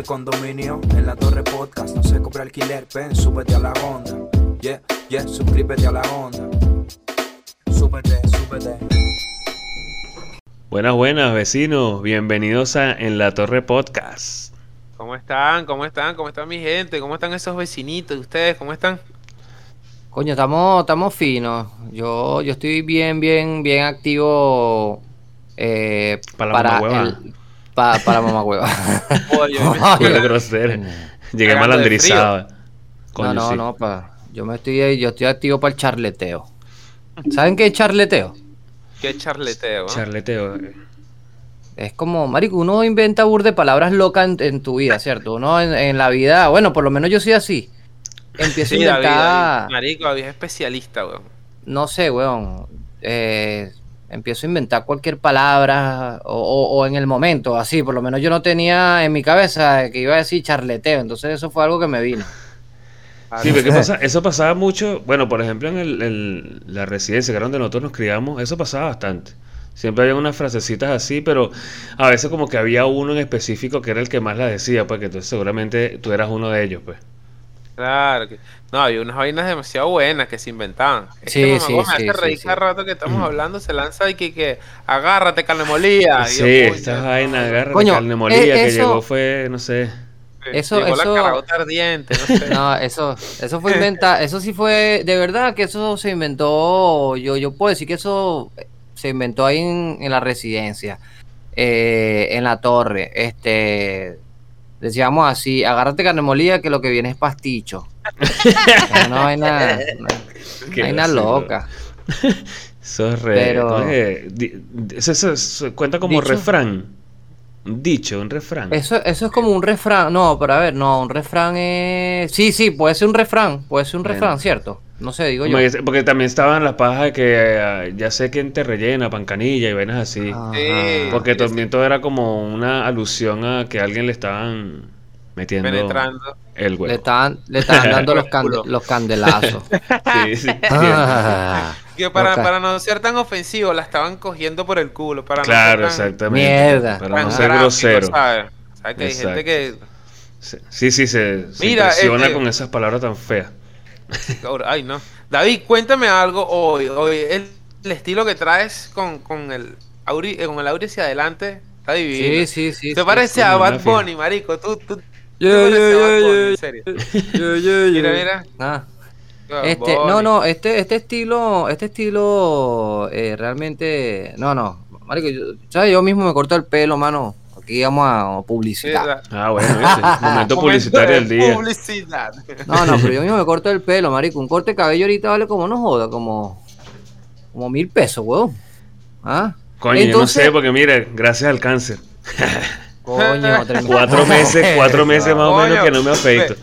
el condominio, en la torre podcast. No se cobra alquiler, pen, súbete a la onda. Yeah, yeah, suscríbete a la onda. Súbete, súbete. Buenas, buenas, vecinos. Bienvenidos a En la Torre Podcast. ¿Cómo están? ¿Cómo están? ¿Cómo están mi gente? ¿Cómo están esos vecinitos de ustedes? ¿Cómo están? Coño, estamos, estamos finos. Yo, yo estoy bien, bien, bien activo eh, Para la mamahueva. el- pa- para mamá hueva. Oye, Qué grosero. Llegué malandrizado. No, no, sí. no, pa. Yo me estoy, yo estoy activo para el charleteo. ¿Saben qué es charleteo? Qué charleteo. ¿no? Charleteo. Es como, marico, uno inventa bur de palabras locas en, en tu vida, ¿cierto? Uno en, en la vida, bueno, por lo menos yo soy así. Empiezo Sí, a David, inventar, David. Marico, David es especialista, weón. no sé, weón. eh, empiezo a inventar cualquier palabra o, o- o en el momento, así. Por lo menos yo no tenía en mi cabeza que iba a decir charleteo. Entonces eso fue algo que me vino. Sí, pero ¿qué pasa? Eso pasaba mucho. Bueno, por ejemplo, en el- el- la residencia, que era donde nosotros nos criamos, eso pasaba bastante. Siempre había unas frasecitas así, pero a veces como que había uno en específico que era el que más la decía, pues que entonces seguramente tú eras uno de ellos, pues. Claro. Que... No, había unas vainas demasiado buenas que se inventaban. Sí, Este sí, sí, hace sí, reír sí. cada rato que estamos hablando, se lanza y que, que agárrate, carne molida. Sí, yo, coño, esta vaina, agárrate Coño, carne molida, eh, que eso- llegó fue, no sé. Eso- Llegó eso- la caragota ardiente, no sé. No, eso, eso fue inventa, eso sí fue, de verdad que eso se inventó, yo, yo puedo decir que eso se inventó ahí en, en la residencia, eh, en la torre, este, decíamos así, agárrate carne molida que lo que viene es pasticho. Vaina, una Qué vaina vacilo. loca. Eso es re. Pero- Eso, eso- eso cuenta como ¿Dicho? refrán. Dicho, un refrán. Eso, eso es como un refrán, no, pero a ver, no, un refrán es, sí, sí, puede ser un refrán, puede ser un Bueno. refrán, ¿cierto? No sé, digo yo. Porque también estaban las pajas de que eh, ya sé quién te rellena, pancanilla y vainas así. Ajá. Sí. Porque también todo era como una alusión a que a alguien le estaban metiendo Penetrando. el Le huevo. estaban, le estaban dando los, culo. los candelazos. Sí, sí. Ah, Que para, para no ser tan ofensivo, la estaban cogiendo por el culo. Para Claro, no ser tan, exactamente. Mierda. Para tan no ser grosero. ¿sabes? ¿Sabes que hay gente que... Sí, sí, se, se Mira, impresiona este- con esas palabras tan feas. Ay, no. David, cuéntame algo hoy. Hoy el, el estilo que traes con, con el Auri, eh, con el Auri hacia adelante está divino. sí, sí, sí. Te sí, parece sí. a Bad. Bunny, marico. Tú, tú, Yo, yo, yo, yo, yo, yo, yo. Mira, mira. Ah, este, no, no, este, este estilo, este estilo eh, realmente, no, no, marico, yo, ¿sabes? Yo mismo me corto el pelo, mano. Aquí vamos a publicidad. Ah, bueno, ese. Momento Momento publicitario de del día. Publicidad. No, no, pero yo mismo me corto el pelo, marico. Un corte de cabello ahorita vale como no joda, como, como mil pesos, weón. ¿Ah? Coño, yo no Entonces- sé, porque mire, gracias al cáncer. Coño, tremendo. Cuatro meses, cuatro meses más o menos Coño, que no me afeito.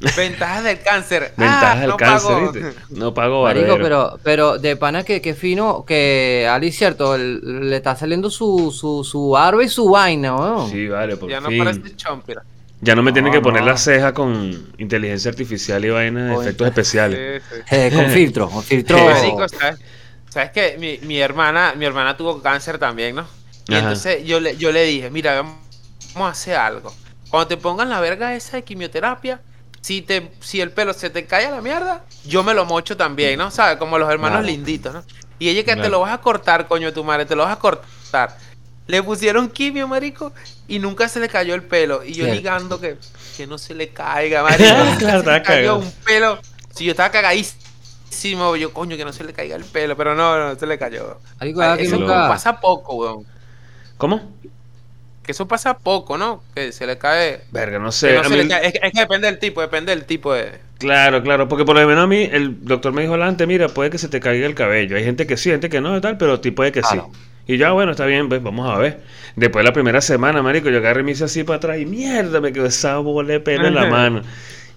Ve- Ventajas del cáncer. Ventajas Ah, del no cáncer. ¿viste? No pago Marico, pero, pero de pana que, que fino, que Ali, cierto, el- le está saliendo su, su, su barba y su vaina, weón. Sí, vale, por Ya no parece chompira. Ya no me tienen No, que poner no. la ceja con inteligencia artificial y vainas de efectos especiales. Sí, sí. Eh, con filtro, con filtro. Sí. Marico, ¿sabes? ¿Sabes que mi, mi hermana, mi hermana tuvo cáncer también, ¿no? Y Ajá. entonces yo le, yo le dije, mira, vamos a hacer algo. Cuando te pongan la verga esa de quimioterapia, si te, si el pelo se te cae a la mierda, yo me lo mocho también, ¿no? ¿Sabes? Como los hermanos Claro. linditos, ¿no? Y ella que te lo vas a cortar, coño, tu madre, te lo vas a cortar. Le pusieron quimio, marico, y nunca se le cayó el pelo. Y yo Cierto. ligando que, que no se le caiga, marico. Claro, se le cayó cagado. un pelo. Si yo estaba cagadísimo, yo, coño, que no se le caiga el pelo, pero no, no se le cayó. Ay, eso nunca- pasa poco, weón. ¿Cómo? Que eso pasa poco, ¿no? Que se le cae. Verga, no que sé. no a se mí- le cae. Es, que- es que depende del tipo, depende del tipo de. Claro, claro, porque por lo menos a mí el doctor me dijo adelante, mira, puede que se te caiga el cabello. Hay gente que sí, gente que no y tal, pero tipo puede que Claro. sí. Y ya, bueno, está bien, pues vamos a ver. Después de la primera semana, marico, yo agarré y me hice así para atrás y mierda, me quedó esa bola de pelo en la mano.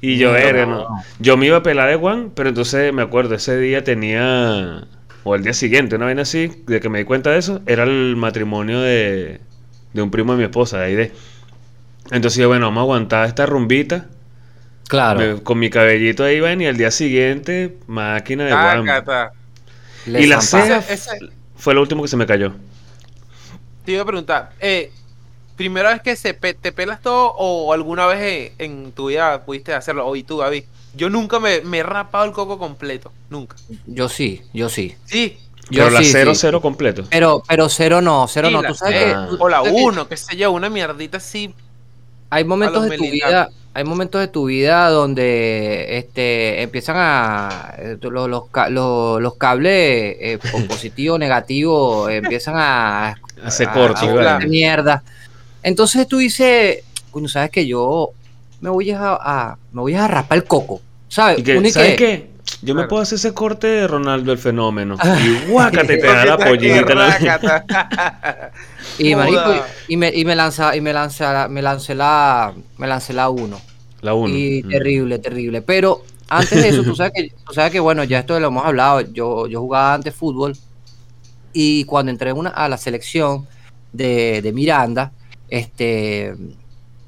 Y yo, verga, no. no. Yo me iba a pelar de Juan, pero entonces me acuerdo, ese día tenía, o el día siguiente, una vaina así, de que me di cuenta de eso, era el matrimonio de, de un primo de mi esposa, de Aide. Entonces yo, bueno, vamos a aguantar esta rumbita. Claro. Me- con mi cabellito ahí ven y al día siguiente, máquina de guam. Tácata. Le y la ceja fue lo último que se me cayó. Te iba a preguntar, eh, primera vez que se pe- te pelas todo o alguna vez en, en tu vida pudiste hacerlo, o y tú, David. Yo nunca me, me he rapado el coco completo, nunca. Yo sí, yo sí. Sí, Yo Pero la sí, 0 sí. 0 completo. Pero, pero cero no, cero sí, no. la Tú sabes que tú- o la tú sabes que 1, qué sé yo, una mierdita así. hay momentos de tu vida, hay momentos de tu vida donde este empiezan a eh, los, los, los- los cables eh, po- positivo, negativo, empiezan a Hace a- corto, a volverse mierda. Entonces tú dices, coño, sabes que yo me voy a, a- me voy a raspar el coco, ¿sabes? Y que, ¿Sabes qué? Yo me puedo hacer ese corte de Ronaldo el fenómeno. Y guácate, te da la pollita. Y marico, y, y me, y me lanza, y me lanza, me lancé la, me lancé la uno. La 1. Y terrible, terrible. Pero antes de eso, tú sabes que, tú sabes que bueno, ya esto lo hemos hablado. Yo, yo jugaba antes fútbol. Y cuando entré una, a la selección de, de Miranda, este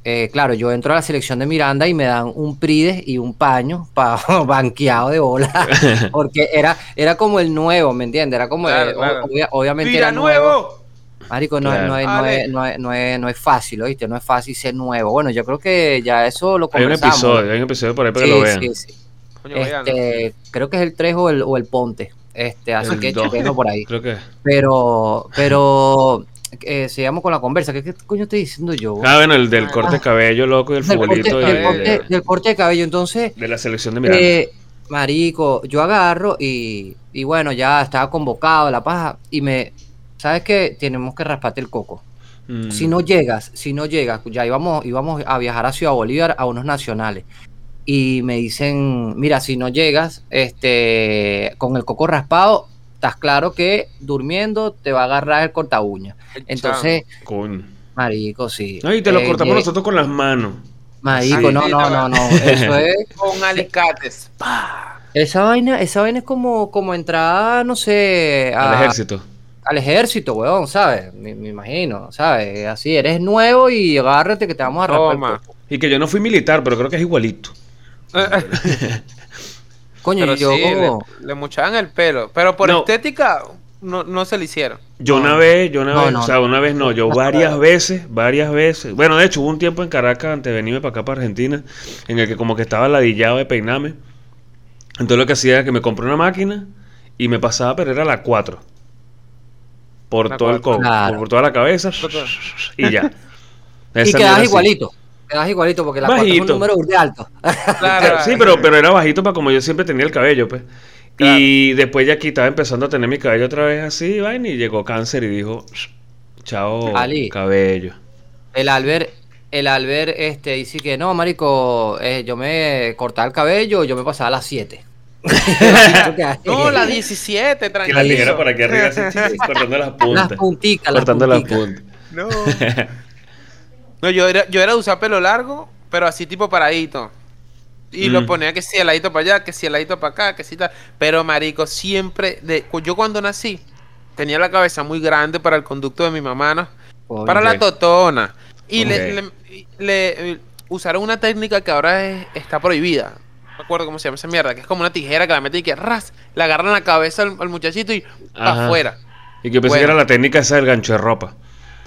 eh, claro, yo entro a la selección de Miranda y me dan un prides y un paño pa, banqueado de bola. Porque era, era como el nuevo, ¿me entiendes? Era como Claro, el- claro. obvia- obviamente Mira, era nuevo. nuevo. Marico, no, Claro. no, es, no, es, no, es, no, es, no es fácil, ¿oíste? No es fácil ser nuevo. Bueno, yo creo que ya eso lo Hay un conversamos. episodio, hay un episodio por ahí para Sí, que lo vean. sí, sí. Coño. Este, creo que es el 3 o el, o el Ponte. Este, así El que chequenlo por ahí. Creo que. Pero, pero eh, sigamos con la conversa. ¿Qué, qué coño estoy diciendo yo? Ah, bueno, el del corte de cabello loco y el del, futbolito del de, corte- de- del corte de cabello. Entonces, de la selección de Miranda. eh, marico, yo agarro y, y bueno, ya estaba convocado la paja y me, ¿sabes qué? Tenemos que rasparte el coco. Mm. Si no llegas, si no llegas, ya íbamos, íbamos a viajar a Ciudad Bolívar a unos nacionales. Y me dicen, mira, si no llegas, este, con el coco raspado, estás claro que durmiendo te va a agarrar el corta uña. Entonces, Coño. marico, sí. Ay, te lo Eh, cortamos eh, nosotros con las manos. Marico, no, no, no, no. Eso es. con alicates. Esa vaina, esa vaina es como, como entrar, no sé, a- Al ejército. al ejército, weón, ¿sabes? Me, me imagino, ¿sabes? Así, eres nuevo y agárrate que te vamos a Toma. Y que yo no fui militar, pero creo que es igualito. Coño, Pero yo... sí, le, le mochaban el pelo. Pero por No. estética no, no se le hicieron. Yo No. una vez, yo una No, vez, no, o sea, una vez no, yo varias veces, varias veces. Bueno, de hecho, hubo un tiempo en Caracas antes de venirme para acá, para Argentina, en el que como que estaba ladillado de peinarme. Entonces lo que hacía era que me compré una máquina y me pasaba, pero era la 4. Por La todo el cuatro. coco, Claro. por toda la cabeza y ya. Y Esa quedas igualito. Quedas igualito porque la cuatro es un Bajito. número de alto. Claro, Sí, pero, pero era bajito para como yo siempre tenía el cabello, pues. Y después ya aquí estaba empezando a tener mi cabello otra vez así, vaina, y llegó cáncer y dijo, chao, Ali. cabello. El Albert, el Albert este, dice que no, marico, eh, yo me cortaba el cabello, yo me pasaba a las 7. No, la 17, Que tranquilo. la tijera por aquí arriba, así, cortando las puntas. Las punticas, las cortando las punticas. puntas. No. No, yo era, yo era de usar pelo largo, pero así tipo paradito. Y Mm. lo ponía que si el ladito para allá, que si el ladito para acá, que si tal. Pero marico, siempre, de, yo cuando nací, tenía la cabeza muy grande para el conducto de mi mamá, ¿no? Para la totona. Y le, le- le- eh, usaron una técnica que ahora es- está prohibida. No me acuerdo cómo se llama esa mierda, que es como una tijera que la mete y que ras, le agarran la cabeza al, al muchachito y para afuera. Y que pensé que era la técnica esa del gancho de ropa.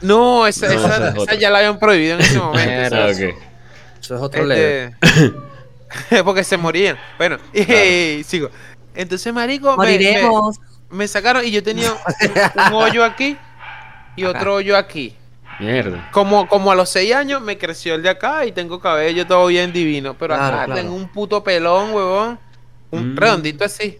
No, esa, No, esa- esa es esa otra. ya la habían prohibido en ese momento. Ah. Eso es otro. Este, porque se morían. Bueno, y Claro. sigo. Entonces, marico, me, Moriremos. me- me sacaron y yo tenía un, un hoyo aquí y otro hoyo aquí. Mierda. Como, como a los seis años me creció el de acá y tengo cabello todo bien divino. Pero Claro, acá claro. tengo un puto pelón, huevón. Un Mm. redondito así.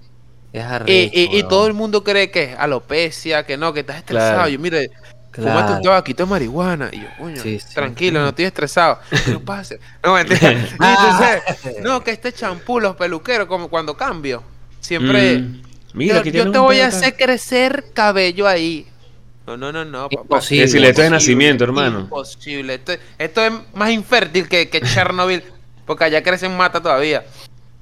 Es Y, arrecho, y- todo el mundo cree que es alopecia, que no, que estás estresado. Claro. Yo, mire, Claro. fumate un tabaquito de marihuana. Y yo, coño, Sí, sí. tranquilo, no estoy estresado. No pase. No, mentira. Y entonces, no, que este champú, los peluqueros, como cuando cambio, siempre. Mm. Mira, yo, yo te voy a hacer crecer cabello ahí. No, no, no, no, papá. Imposible. Le esto es nacimiento, hermano. Imposible. Esto, esto es más infértil que, que Chernobyl, porque allá crecen mata todavía. Acá.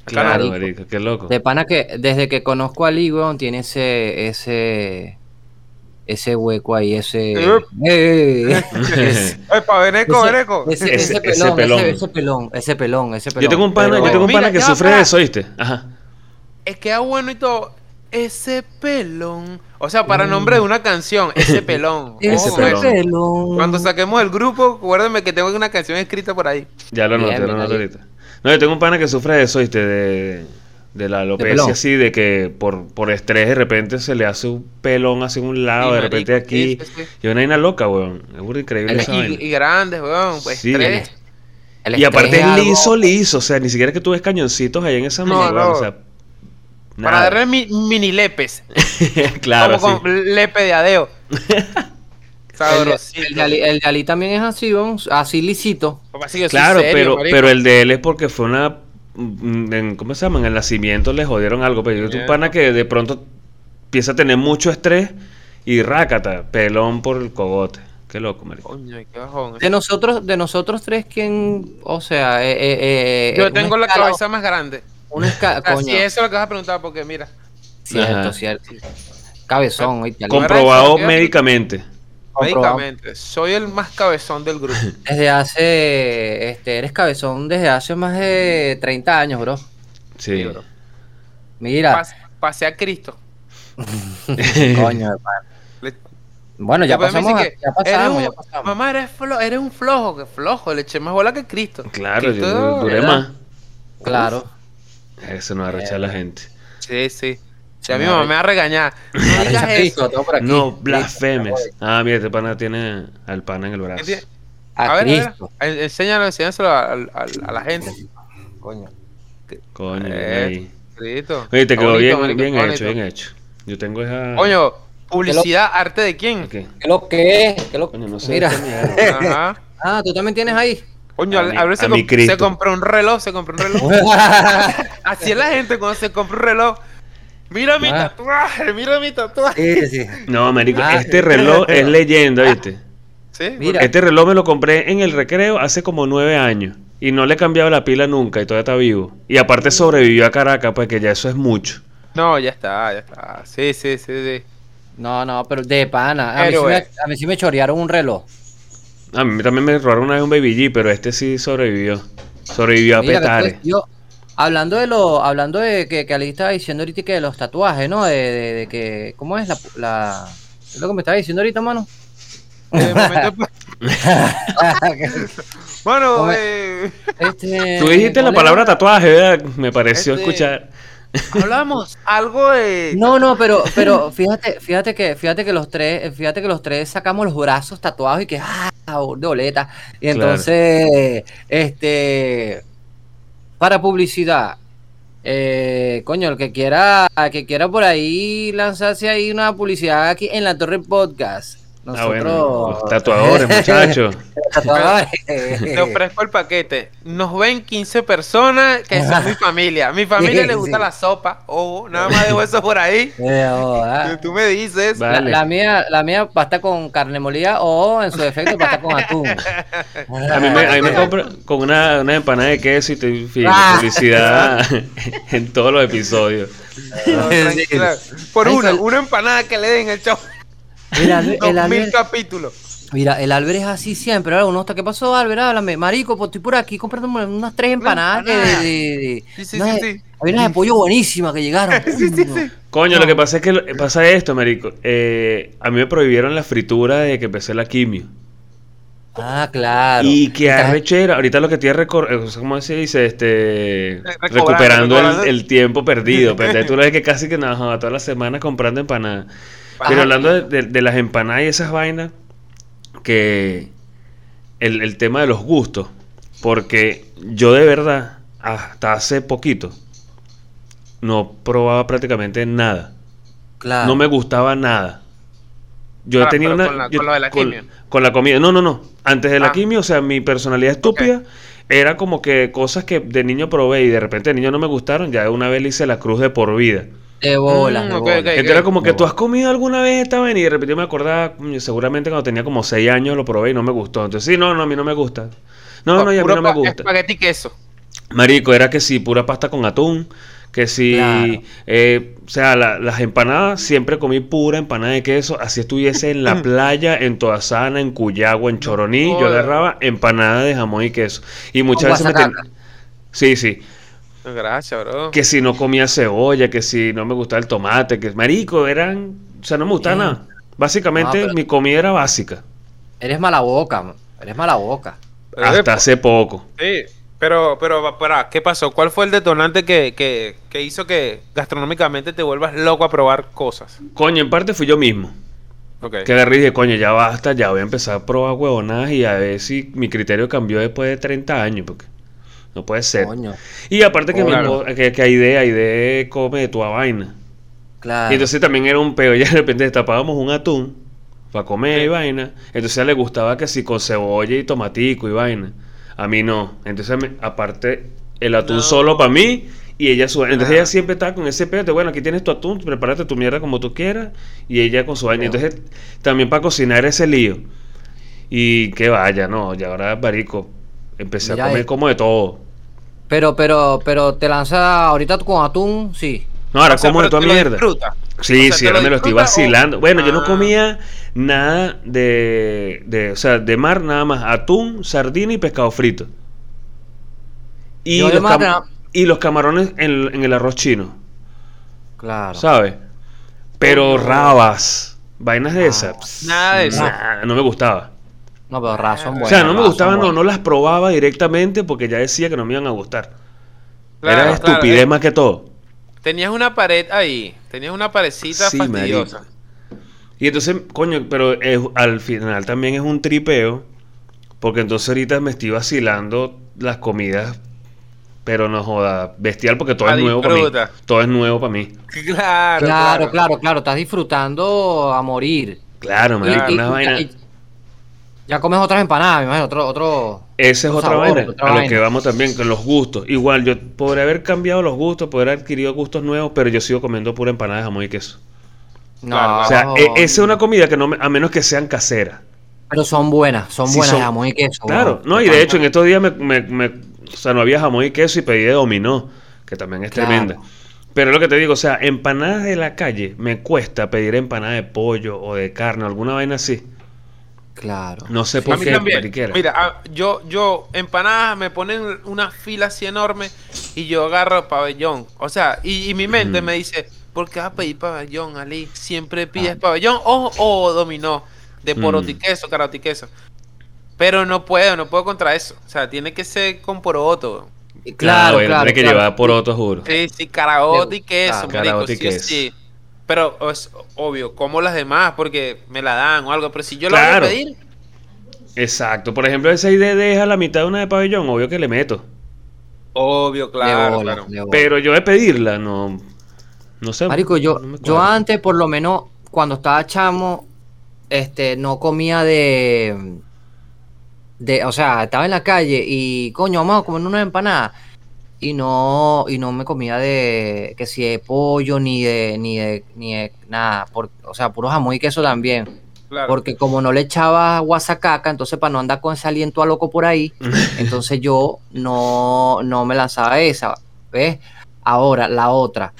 Claro, marico, qué loco. De pana que desde que conozco a Lee, weón, tiene ese, ese, ese hueco ahí, ese. Eh, ese, pelón, ese, pelón, ese pelón, ese pelón. Yo tengo un pana, Pero- yo tengo un Mira, pana que sufre de eso, ¿viste? Ajá. Es que es bueno y todo. ese pelón. O sea, para nombre de una canción, ese pelón. Ese pelón. Cuando saquemos el grupo, acuérdenme que tengo una canción escrita por ahí. Ya lo anoté, lo ahí. ahorita. No, yo tengo un pana que sufre de eso, ¿viste? De, de la alopecia así, de que por, por estrés de repente se le hace un pelón hacia un lado, Sí, de repente marico, aquí. sí, sí, sí. Y una vaina loca, weón. Es burda increíble El- esa Y, vaina. y grandes, weón. Pues Sí. El Y aparte estrés es algo- liso, liso. O sea, ni siquiera que tú ves cañoncitos ahí en esa No, mano, weón, no. O sea, Para darle mi- mini lepes. claro, como sí. con lepe de adeo. El, Sabrosito. de- el, de Ali- el de Ali también es así, weón, así lisito. Papá, sí, Claro, serio, pero, marico. pero el de él es porque fue una. Mm, en- ¿Cómo se llama? En el nacimiento le jodieron algo. Pero yo tengo un Yeah. pana que de pronto empieza a tener mucho estrés y rácata, pelón por el cogote. Qué loco, marico. Coño, qué bajón. De nosotros, de nosotros tres, ¿quién? O sea, eh, eh, eh, Yo una tengo la escala- cabeza más grande. Una escala, Así coño. eso es lo que vas a preguntar, porque mira. Cierto, Ajá. cierto. Cabezón, Comprobado médicamente. Médicamente, soy el más cabezón del grupo. Desde hace, este, eres cabezón desde hace más de 30 años, bro. Sí. Sí, bro. Mira, Pas- pasé a Cristo. coño, hermano. Bueno, ya pasamos, ya pasamos, eres ya pasamos. Mamá, eres, flo- eres un flojo, que flojo, le eché más bola que Cristo. Claro, Cristo, yo duré más. Claro. Eso no arrecha a la gente. Sí, sí. Sí, Ya mi me mamá arre- me va a regañar. No digas eso. blasfemes. Ah, mira, este pana tiene al pana en el ¿Qué brazo. A, A ver, a ver, enséñalo, enséñaselo a, a- a la gente. Coño. Coño, Eh. Oye, te quedó bonito, bien, marico, bien hecho, bien hecho. Yo tengo esa. Coño, publicidad, arte de quién. Ok. ¿Qué lo que es? ¿Qué lo Coño, no sé. Mira. Ajá. Ah, tú también tienes ahí. Coño, A a, mi- a ver, se, comp- se compró un reloj, se compró un reloj. Así es la gente cuando se compra un reloj. Mira mi Ah. tatuaje, mira mi tatuaje. sí, sí. No, marico, Ah. este reloj es leyenda, ¿viste? Sí, Mira. Este reloj me lo compré en el recreo hace como nueve años. Y no le he cambiado la pila nunca y todavía está vivo. Y aparte sobrevivió a Caracas, pues que ya eso es mucho. No, ya está, ya está. Sí, sí, sí, sí. No, no, pero de pana. A mí, sí me, a mí sí me chorearon un reloj. A mí también me robaron una vez un Baby G, pero este sí sobrevivió. Sobrevivió a Mira, petare. después yo, hablando de lo, hablando de que, que Ali estaba diciendo ahorita que de los tatuajes, ¿no? De, de, de que, ¿cómo es la, la, es lo que me estaba diciendo ahorita, mano? Momento, bueno, eh, Este, Tú dijiste la ¿cuál palabra era? tatuaje, ¿verdad? Me pareció Este- escuchar. hablamos algo de. No, no, pero, pero fíjate, fíjate que, fíjate que los tres, fíjate que los tres sacamos los brazos tatuados y que ah, de boleta. Y Claro. entonces, este, para publicidad, eh, coño, el que quiera, el que quiera por ahí lanzarse ahí una publicidad aquí en la Torre Podcast. Ah, Nosotros, bueno, los tatuadores, muchachos. tatuadores. Te ofrezco el paquete. Nos ven 15 personas que son mi familia. Mi familia Sí, le gusta sí. la sopa. Ojo, nada más dejo eso por ahí. Eh, joda. Tú me dices. La, mía, la mía pasta con carne molida o en su defecto pasta con atún. A mí me, a mí me compro con una, una empanada de queso y te Ah. publicidad en todos los episodios. No. Por una, una empanada que le den el show. Mira, el, Dos mil Albert, capítulos. mira, el Albert es así siempre. Ahora uno está, ¿qué pasó, Albert? Háblame. Marico, pues estoy por aquí comprando unas tres empanadas. que empanada. de, de- de- Sí, sí, unas sí. Hay unas de pollo buenísimas que llegaron. Sí, sí, sí. Coño, No. lo que pasa es que lo- pasa esto, marico. Eh, a mí me prohibieron la fritura desde que empecé la quimio. Ah, claro. Y que arrechera. Ahorita lo que estoy recor- ¿cómo se dice? Este, Recobrando, recuperando el, el tiempo perdido. Pero entonces tú lo ves que casi que nada, todas las semanas comprando empanadas. Pero hablando de, de- de las empanadas y esas vainas, que el, el tema de los gustos, porque yo de verdad, hasta hace poquito, no probaba prácticamente nada. Claro. No me gustaba nada. Yo Ah, tenía una. con la- yo- con lo de la con, quimio. con la comida. No, no, no. Antes de la Ah. quimio, o sea, mi personalidad estúpida era como que cosas que de niño probé y de repente de niño no me gustaron. Ya de una vez le hice la cruz de por vida. De bolas, Mm, de bolas. Entonces era como que No. tú has comido alguna vez esta vaina y de repente yo me acordaba, seguramente cuando tenía como 6 años lo probé y no me gustó. Entonces, sí, no, no, a mí no me gusta. No, no, y a mí no me gusta. Espagueti y queso. Marico, era que sí, pura pasta con atún. Que si, Claro. eh, o sea, la- las empanadas, siempre comí pura empanada de queso. Así estuviese en la playa, en Toasana, en Cuyagua, en Choroní, yo agarraba empanada de jamón y queso. Y muchas veces me ten-. Sí, sí. Gracias, bro. Que si no comía cebolla, que si no me gustaba el tomate, que marico, eran, o sea, no me gustaba Sí. nada. Básicamente No, pero- mi comida era básica. Eres mala boca, man. eres mala boca. Hasta hace poco. Sí, pero, pero, para, ¿qué pasó? ¿Cuál fue el detonante que, que, que hizo que gastronómicamente te vuelvas loco a probar cosas? Coño, en parte fui yo mismo. Ok. Que agarré y dije, coño, ya basta, ya voy a empezar a probar huevonadas y a ver si mi criterio cambió después de 30 años, porque no puede ser. Coño. Y aparte que, mi Claro. esposa- que, que Aide, Aide come de toda vaina. Claro. Y entonces también era un peo. Ya de repente destapábamos un atún para comer y vaina. Entonces a ella le gustaba que si con cebolla y tomatico y vaina. A mí no. Entonces, me- aparte, el atún No. solo para mí y ella su Entonces Ajá. ella siempre estaba con ese peo de, bueno, aquí tienes tu atún, prepárate tu mierda como tú quieras. Y ella con su vaina. Entonces, también para cocinar ese lío. Y que vaya, no. Y ahora, marico, empecé a comer ahí. como de todo. Pero, pero, pero te lanza ahorita con atún, sí. No, ahora O sea, como de toda mierda. disfruta. Sí, O sea, sí, ¿te ahora me lo estoy o- vacilando. Bueno, yo no Ah. comía nada de, de, o sea, de mar, nada más atún, sardina y pescado frito. Y, Yo los, mar, cam- nada- y los camarones en, en el arroz chino, Claro. ¿sabes? Pero rabas, vainas de Ah, esas. pss, nada de eso. nada, no me gustaba. No, pero razón O buena. o sea, no me gustaban, no, no las probaba directamente porque ya decía que no me iban a gustar. Claro, Era claro, estupidez eh. más que todo. Tenías una pared ahí. Tenías una parecita Sí, fastidiosa. Y entonces, coño, pero es- al final también es un tripeo, porque entonces ahorita me estoy vacilando las comidas, pero no joda, bestial, porque todo Ah, es nuevo para mí. Todo es nuevo para mí. Claro, Claro, claro, claro. Estás disfrutando a morir. Claro, y- una y- vaina. y- ya comes otras empanadas, me imagino, otro, otro. Esa es otra sabor, vaina, otra a lo que vamos también con los gustos. Igual, yo podría haber cambiado los gustos, podría haber adquirido gustos nuevos, pero yo sigo comiendo pura empanada de jamón y queso. No, claro. O sea, e- esa es una comida que no me- a menos que sean caseras. pero son buenas, son Sí, buenas son- de jamón y queso. Claro, bueno, no, y de hecho en estos días me, me- me- o sea, no había jamón y queso y pedí de dominó, que también es Claro. tremenda. Pero lo que te digo, o sea, empanadas de la calle, me cuesta pedir empanada de pollo o de carne, alguna vaina así. Claro. No sé A por mí qué, también. Mira, ah, yo, yo, empanadas me ponen una fila así enorme y yo agarro pabellón. O sea, y, y mi mente me dice, ¿por qué vas a pedir pabellón, Ali? Siempre pides Ah. pabellón o, o dominó de poroto y Mm. queso, y queso. Pero no puedo, no puedo contra eso. O sea, tiene que ser con poroto. Claro, Claro, claro. tiene que claro. llevar por otro, juro. Sí, sí, y queso, Claro, marico, caraota y sí queso. sí. Pero es obvio, como las demás, porque me la dan o algo. Pero si yo la Claro. voy a pedir, Exacto. Por ejemplo, esa idea deja la mitad de una de pabellón, obvio que le meto. obvio, claro, bola, claro. Pero yo de pedirla, no. No sé. Marico, yo, no yo antes, por lo menos, cuando estaba chamo, este, no comía de, de, o sea, estaba en la calle y, coño, vamos a comer una empanada y no, y no me comía de, que si de pollo ni de, ni de, ni de nada, por, o sea, puro jamón y queso también, claro. porque como no le echaba guasacaca, entonces para no andar con ese aliento a loco por ahí, entonces yo no, no me lanzaba esa, ¿ves? Ahora, la otra.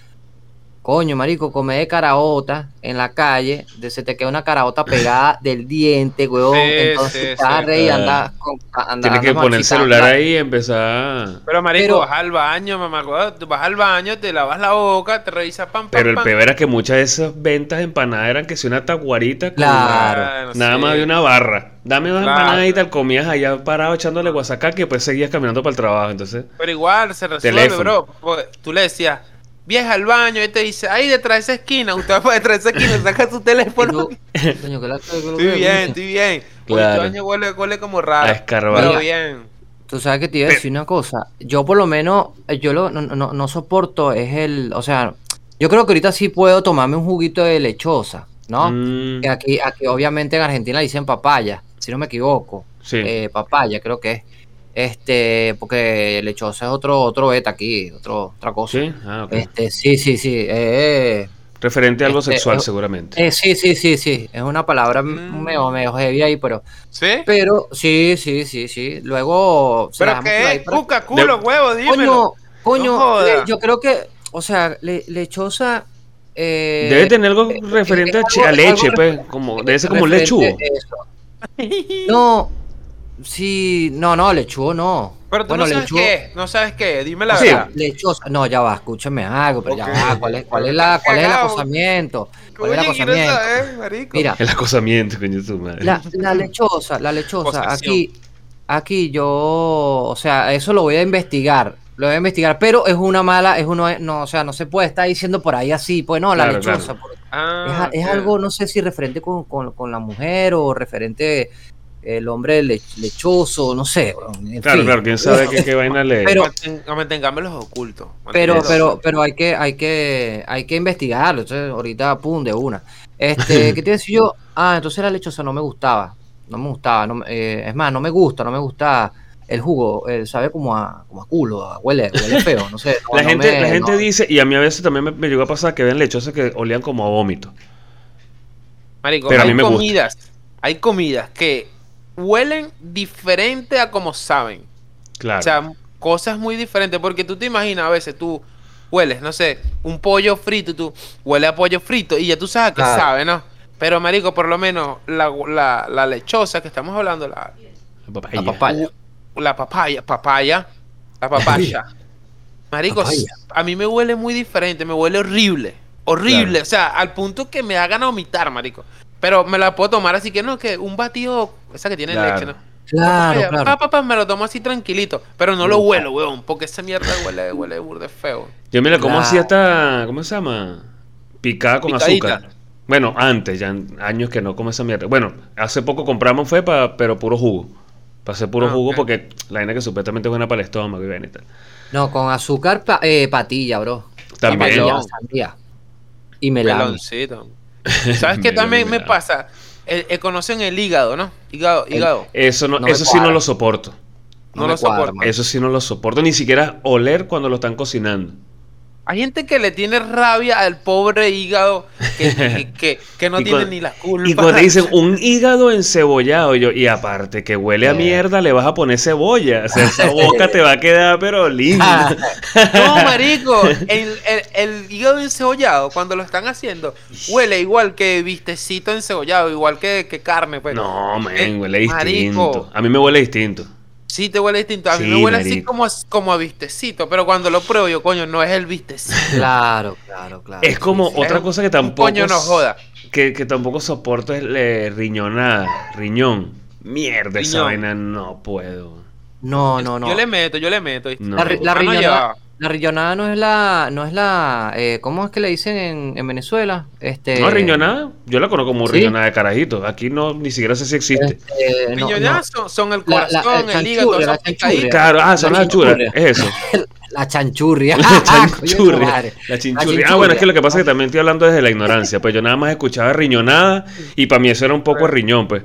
Coño, marico, come de caraota en la calle, de se te queda una caraota pegada del diente, weón. Sí, entonces sí, estás sí. rey y Ah. andas con anda- Tienes que poner el celular ahí y empezar. Pero marico, Pero- vas al baño, mamá, tú vas al baño, te lavas la boca, te revisas pam, pam, Pero el peor era que muchas de esas ventas de empanadas eran que si una taguarita con Claro. Nada más de una barra. Dame dos Claro. empanadas y tal, comías allá parado echándole guasacaca y después seguías caminando para el trabajo. Entonces, Pero igual se resuelve, Teléfono. bro. Tú le decías, vieja al baño, y te dice, ahí detrás de esa esquina, usted va para detrás de esa esquina, saca su teléfono. coño, que la- Estoy bien, estoy bien. Claro. baño huele, huele como raro. Pero bien. Tú sabes que te iba a decir una cosa. Yo por lo menos, eh, yo lo, no, no, no soporto, es el, o sea, yo creo que ahorita sí puedo tomarme un juguito de lechosa, ¿no? Mm, Que aquí, aquí obviamente en Argentina le dicen papaya, si no me equivoco. sí. Eh, papaya, creo que es. Este, porque lechosa es otro, otro beta aquí, otro, otra cosa. sí, ah. Este, sí, sí, sí. eh, Referente a algo este, sexual, eh, seguramente. eh, sí, sí, sí, sí. Es una palabra Mm. medio, medio heavy ahí, pero, ¿Sí? pero sí, sí, sí, sí. Luego. ¿Pero qué? para- Cuca, culo, huevo, dímelo. Coño, coño, No joda. le- yo creo que, o sea, le- lechosa. eh, Debe tener algo referente a, es leche, algo pues, como, debe ser como lechugo. eso. No, Sí, no, no, lechugo no. Pero tú bueno, no sabes lechugo- qué no sabes qué dime la Sí. verdad. Lechosa, no, ya va, escúchame algo, pero ya va, ¿cuál es, cuál es, la, cuál es el acosamiento? ¿Cuál es el quiero acosamiento? saber, marico. Mira, El acosamiento, coño, tu madre. la, la lechosa, la lechosa, aquí, aquí yo, o sea, eso lo voy a investigar, lo voy a investigar, pero es una mala, es uno, no, o sea, no se puede estar diciendo por ahí así, pues no, la Claro, lechosa, claro. Ah, es, a- es ok. algo, no sé si referente con, con- con la mujer o referente el hombre le- lechoso, no sé, en Claro, fin. claro, quién sabe qué, qué vaina le. Pero- Manten- Mantengámoslos ocultos. Pero, pero, ocultos. pero hay que, hay que, hay que investigarlo. Entonces, ahorita, pum, de una. Este, ¿qué te decía yo? Ah, entonces la lechosa no me gustaba. No me gustaba. no eh, es más, no me gusta, no me gusta el jugo. eh, sabe como a, como a culo, a- huele, huele feo, no sé. no- La no gente, me- la gente no. dice, y a mí a veces también me, me llegó a pasar que ven lechosas que olían como a vómito. Marico, pero a mí me gusta. comidas, hay comidas que huelen diferente a como saben. Claro. O sea, cosas muy diferentes. Porque tú te imaginas a veces, tú hueles, no sé, un pollo frito y tú hueles a pollo frito y ya tú sabes que Claro. sabe, ¿no? Pero, marico, por lo menos la, la, la lechosa que estamos hablando, la, La papaya. La papaya. la papaya, papaya, la papaya. Marico, Papaya. a mí me huele muy diferente, me huele horrible. Horrible, o sea, al punto que me hagan a vomitar, marico. Pero me la puedo tomar así que no, que un batido, esa que tiene Claro. leche, ¿no? Claro, claro. pa, pa, pa, me lo tomo así tranquilito, pero no lo huelo, weón, porque esa mierda huele, huele burde feo. Yo mira, ¿cómo Claro. hacía esta, ¿cómo se llama? Picada con Picadita. azúcar. Bueno, antes, ya en años que no como esa mierda. Bueno, hace poco compramos fue pa, pero puro jugo. Para hacer puro Ah, jugo porque la vaina que supuestamente es buena para el estómago y vaina y tal. No, con azúcar, pa- eh, patilla, bro. También. Patilla, Melón. sandía. Y melón. Meloncito. ¿Sabes qué también me pasa? El, el- conocen el hígado, ¿no? Hígado, hígado. Eso no, No eso sí no lo soporto. No lo cuadra, soporto. Eso sí no lo soporto. Ni siquiera oler cuando lo están cocinando. Hay gente que le tiene rabia al pobre hígado que, que, que- que no tiene ni la culpa. Y cuando te dicen un hígado encebollado, yo, y aparte que huele a mierda, le vas a poner cebolla. O sea, esa boca te va a quedar, pero linda. No, marico, el, el, el hígado encebollado, cuando lo están haciendo, huele igual que vistecito encebollado, igual que, que carne, pues. No, Eh, men, huele marico. distinto. A mí me huele distinto. Sí te huele distinto. A mí Sí, me huele así como, a- como a vistecito, pero cuando lo pruebo yo, coño, no es el vistecito. Claro, claro, claro. Es como Sí, otra Es cosa que tampoco. coño no joda. Que, que tampoco soporto es eh, riñonada. Riñón. Mierda, esa Riñón. vaina no puedo. No, no, no. Yo le meto, yo le meto. La, la Ah, riñonada. La riñonada no es la, no es la, eh, ¿cómo es que le dicen en, en Venezuela? Este, No, riñonada. Yo la conozco como ¿sí? riñonada de carajito. Aquí no, ni siquiera sé si existe. este, no, Riñonadas son, son el La- la- corazón, el el, hígado, chanchurria, son la chanchurria. Claro, ah, son La las chanchurria. Es eso. la chanchurria. La madre. La chinchurria. Ah, bueno, es que lo que pasa es que también estoy hablando desde la ignorancia. Pues yo nada más escuchaba riñonada y para mí eso era un poco riñón, pues.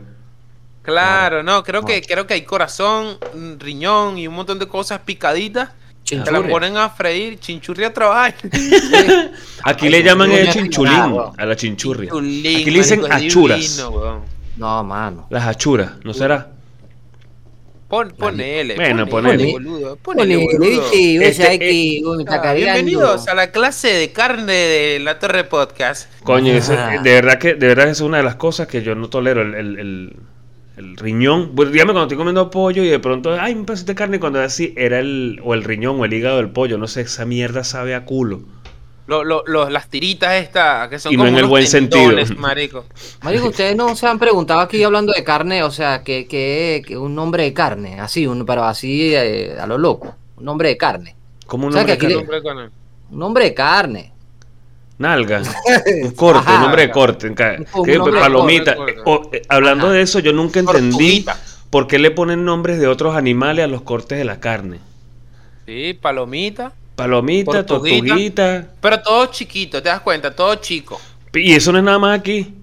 Claro, no, creo que creo que hay corazón, riñón y un montón de cosas picaditas. Te la Chinchurria. ponen a freír, chinchurria trabaja. Aquí Ay, le llaman el chinchulín a la chinchurria. Chulín, Aquí le dicen achuras. divino. No, mano. Las achuras, ¿no será? Pon, ponele. Bueno, ponele, ponele. boludo. Ponele, Ponele, boludo. Este, hay que- uy, me está Ah. Bienvenidos a la clase de carne de la Torre Podcast. Coño, Ah. de verdad que de verdad es una de las cosas que yo no tolero, el, el, el- el riñón. Bueno, dígame cuando estoy comiendo pollo y de pronto, ay, un pedacito de carne y cuando es así era el, o el riñón o el hígado del pollo, no sé, esa mierda sabe a culo. Lo- lo- lo- las tiritas estas que son Y no como en el buen tendones, sentido. marico. Marico, ustedes no se han preguntado aquí hablando de carne, o sea, que, que, que un nombre de carne, así, un, pero así eh, a lo loco, un nombre de carne, Como un O sea, nombre de carne. Un nombre de carne. Nalga, un corte, Ajá. un nombre de corte, Un que- nombre de palomita. corte. Eh, o, eh, hablando Ajá. de eso, yo nunca entendí Tortuguita. por qué le ponen nombres de otros animales a los cortes de la carne. Sí, palomita. Palomita, Tortuguita. tortuguita. Pero todo chiquito, te das cuenta, todo chico. Y eso no es nada más aquí.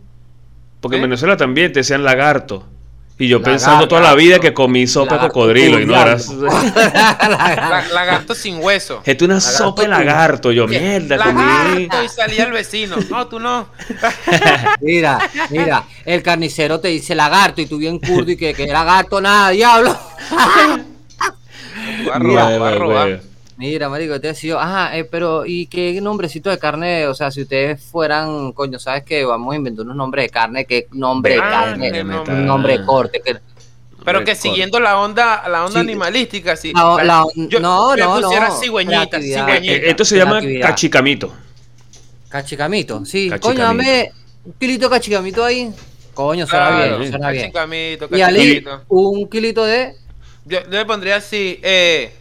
Porque en ¿Eh? Venezuela también te decían lagarto. Y yo pensando toda la vida que comí sopa de cocodrilo. Y no. La- lagarto sin hueso. Es una Lagarto sopa de lagarto. Yo, mierda, comí. Lagarto y salía el vecino. No, tú no. Mira, mira, el carnicero te dice lagarto y tú bien curdo y que, que lagarto nada, diablo. Va a robar, va a robar. Mira, marico, te decía, ajá, eh, pero ¿y qué nombrecito de carne? O sea, si ustedes fueran, coño, ¿sabes que Vamos a inventar unos nombres de carne, ¿qué nombre de carne? Un nombre. de corte, que Pero que siguiendo la onda, la onda Sí. animalística, sí. La- la- Yo no, le no, pusiera no. cigüeñita, cigüeñita. Eh, esto se llama cachicamito. Cachicamito, sí. Cachicamito. Coño, dame un kilito de cachicamito ahí. Coño, suena Claro, bien, suena bien. cachicamito, Y Ali, cachicamito. un kilito de Yo, yo le pondría así, eh,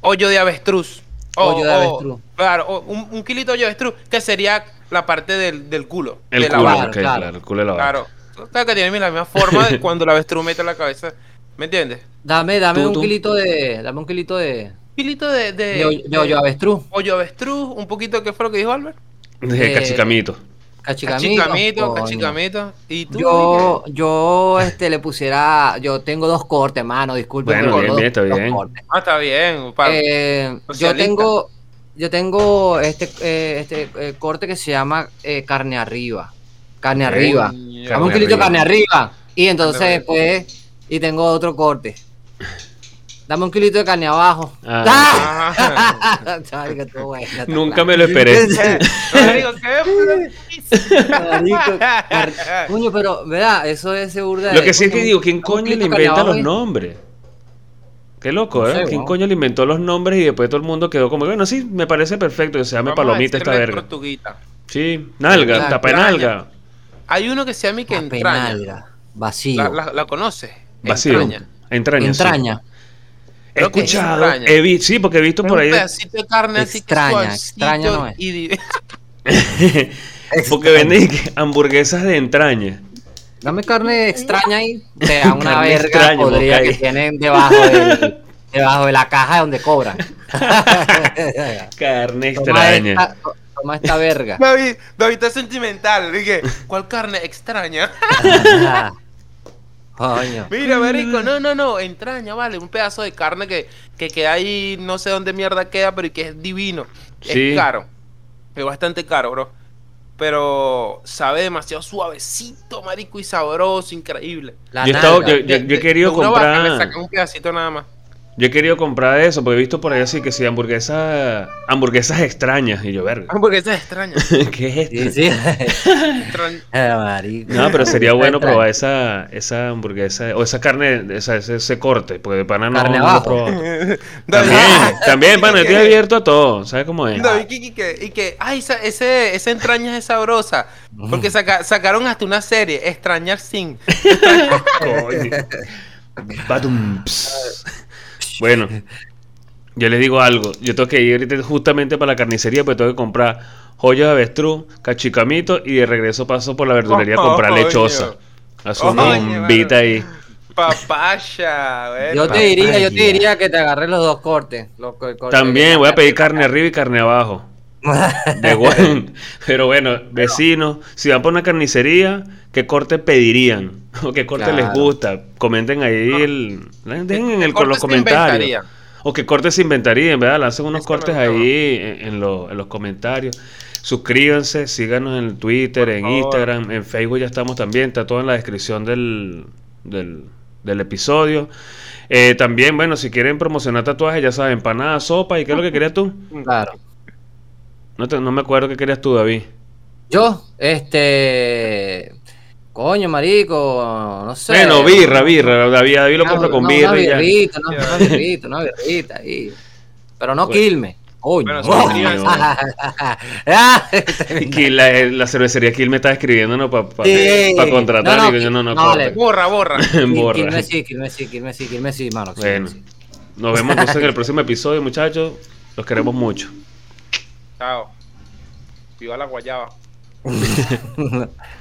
hoyo de avestruz. O- Hoyo de o- avestruz. claro, o un, un kilito de hoyo de avestruz, que sería la parte del, del culo. El de la culo, ok, claro. claro, el culo de la. Claro. Claro que tiene la misma forma de cuando el avestruz mete la cabeza. ¿Me entiendes? Dame, dame Tú, un tú. kilito de. Dame un kilito de. Un kilito de, de, De, hoyo- de hoyo avestruz. hoyo avestruz, un poquito, ¿qué fue lo que dijo Albert? De Eh, cachicamito. Cachicamito. Cachicamito, coño. cachicamito. ¿Y tú? Yo, yo este, le pusiera. Yo tengo dos cortes, mano, disculpe. Bueno, bien, bien, está bien. Ah, está bien. para- Eh, yo tengo. Yo tengo este, eh, este eh, corte que se llama eh, carne arriba. Carne Ok. arriba. Dame un kilito carne arriba. Y entonces después. Y tengo otro corte. Dame un kilito de carne abajo. Ah. Buena, está Nunca me lo esperé. No, digo, ¿qué? Marico, car- Coño, pero, ¿verdad? Eso es seguro. Lo que sí es que digo, ¿quién coño le inventa los nombres? Qué loco, No ¿eh? sé, ¿Quién weón. coño le inventó los nombres y después todo el mundo quedó como, bueno, sí, me parece perfecto que se llame Vamos palomita esta verga. tortuguita. Sí, nalga, Claro, tapa de extraña. nalga. Hay uno que se llama y que entraña. Vacío. La, la, la conoces. Vacío. Entraña. Entraña. sí. Entraña. He Creo que es escuchado, he visto, sí, porque he visto Es por un ahí. pedacito de carne así que Extraña, extraña no es. y di- Porque venden hamburguesas de entraña. Dame carne extraña ahí. Te da una Carne verga extraña, podrida que tienen debajo, del- debajo de la caja donde cobran. Carne toma, extraña. esta, toma esta verga. David, David está sentimental. Dije, ¿cuál carne extraña? Mira, marico, no, no, no, entraña, vale, un pedazo de carne que, que queda ahí, no sé dónde mierda queda, pero y que es divino. Sí. Es caro. Es bastante caro, bro. Pero sabe demasiado suavecito, marico, y sabroso, increíble. La Yo nalga. yo- yo- yo he querido De una vaca comprar- Le sacan un pedacito nada más. Yo he querido comprar eso, porque he visto por ahí así que sí, hamburguesas, hamburguesas extrañas. Y yo, verga, Hamburguesas extrañas. ¿qué es esto? Sí, sí. marico. No, pero sería bueno probar esa, esa hamburguesa, o esa carne, esa, ese, ese corte, porque de pana no, Carne no lo. David, También, también, pana, yo estoy abierto a todo, ¿sabes cómo es? David, y que, y que, y que, ay, esa, ese, esa entraña es sabrosa. Porque saca- sacaron hasta una serie, Extrañar Sin. Coño. Badum. Bueno, yo les digo algo. Yo tengo que ir ahorita justamente para la carnicería, pues tengo que comprar joyas de avestruz, cachicamito y de regreso paso por la verdulería a comprar Coño. lechosa. Haz una bombita ahí. Papaya, güey. Yo te diría, yo te diría que te agarré los dos cortes. los co- cortes También voy a pedir carne arriba y carne abajo. De buen. Pero bueno, vecinos, si van por una carnicería, ¿qué corte pedirían? ¿O qué corte les gusta? Comenten ahí el, dejen en el, Cortes los comentarios. O qué cortes se inventarían, ¿verdad? Lancen unos cortes ahí en, en lo- en los comentarios. Suscríbanse, síganos en Twitter, en favor. Instagram, en Facebook ya estamos también, está todo en la descripción del, del, del episodio. Eh, también, bueno, si quieren promocionar tatuajes, ya saben, empanada, sopa, ¿y qué es lo que querías tú? Claro. No, te- no me acuerdo qué querías tú, David. Yo, este. Coño, marico, no sé. Bueno, birra, birra. David, David lo Una- compra con no, birra Una y ya. birrita, no, una birrita, una birrita ahí. Pero no Bueno. Quilme. Coño. Bueno, la, la cervecería Kill me está escribiendo para Sí. contratar. No, no, y yo, no, no, no, corte. le- Borra, borra. Quilme Borra. sí, Quilme sí, Quilme sí, Quilme sí, mano. Bueno, sí. nos vemos entonces en el próximo episodio, muchachos. Los queremos mucho. Chao. Viva la guayaba.